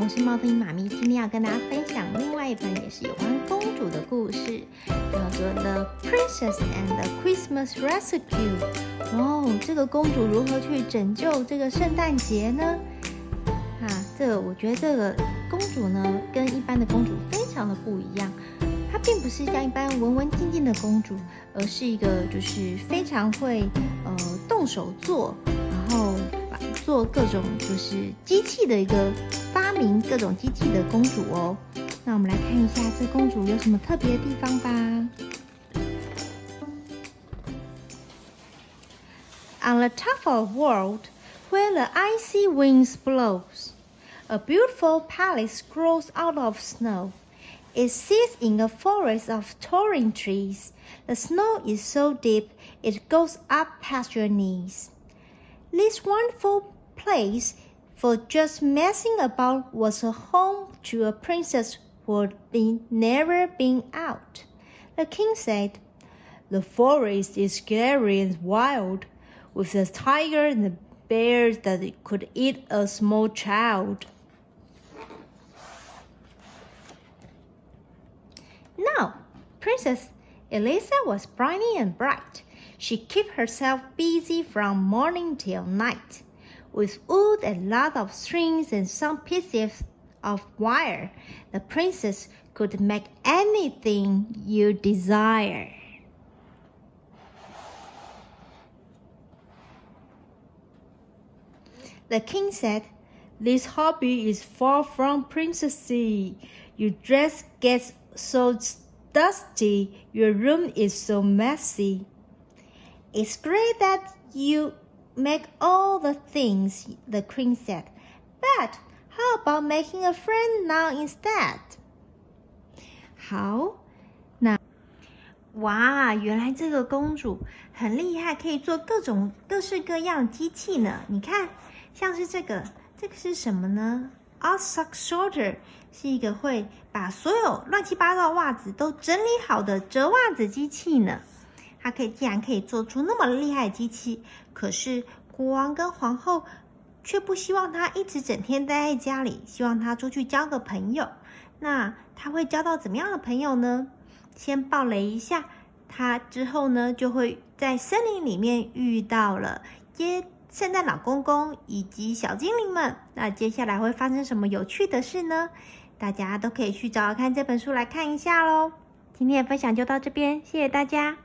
我是猫头鹰妈咪。今天要跟大家分享另外一本也是有关公主的故事，叫做《The Princess and the Christmas Rescue》。哦，这个公主如何去拯救这个圣诞节呢？啊，这个我觉得这个公主呢，跟一般的公主非常的不一样。她并不是像一般文文静静的公主，而是一个就是非常会呃动手做，然后。做各种就是机器的一个发明，各种机器的公主哦。那我们来看一下这公主有什么特别的地方吧。On the tough world, where the icy winds blows, a beautiful palace grows out of snow. It sits in a forest of towering trees. The snow is so deep it goes up past your knees. This wonderful place for just messing about was a home to a princess who had been never been out. The king said, The forest is scary and wild, with the tiger and the bear that could eat a small child. Now, Princess Elisa was briny and bright. She kept herself busy from morning till night. With wood and lot of strings and some pieces of wire, the princess could make anything you desire. The king said, This hobby is far from princessy. Your dress gets so dusty, your room is so messy. It's great that you make all the things, the queen said. But how about making a friend now instead? 好，那哇，原来这个公主很厉害，可以做各种各式各样机器呢。你看，像是这个，这个是什么呢？A sock sorter 是一个会把所有乱七八糟袜子都整理好的折袜子机器呢。它可以竟然可以做出那么厉害的机器，可是国王跟皇后却不希望他一直整天待在家里，希望他出去交个朋友。那他会交到怎么样的朋友呢？先暴雷一下，他之后呢就会在森林里面遇到了耶圣诞老公公以及小精灵们。那接下来会发生什么有趣的事呢？大家都可以去找看这本书来看一下喽。今天的分享就到这边，谢谢大家。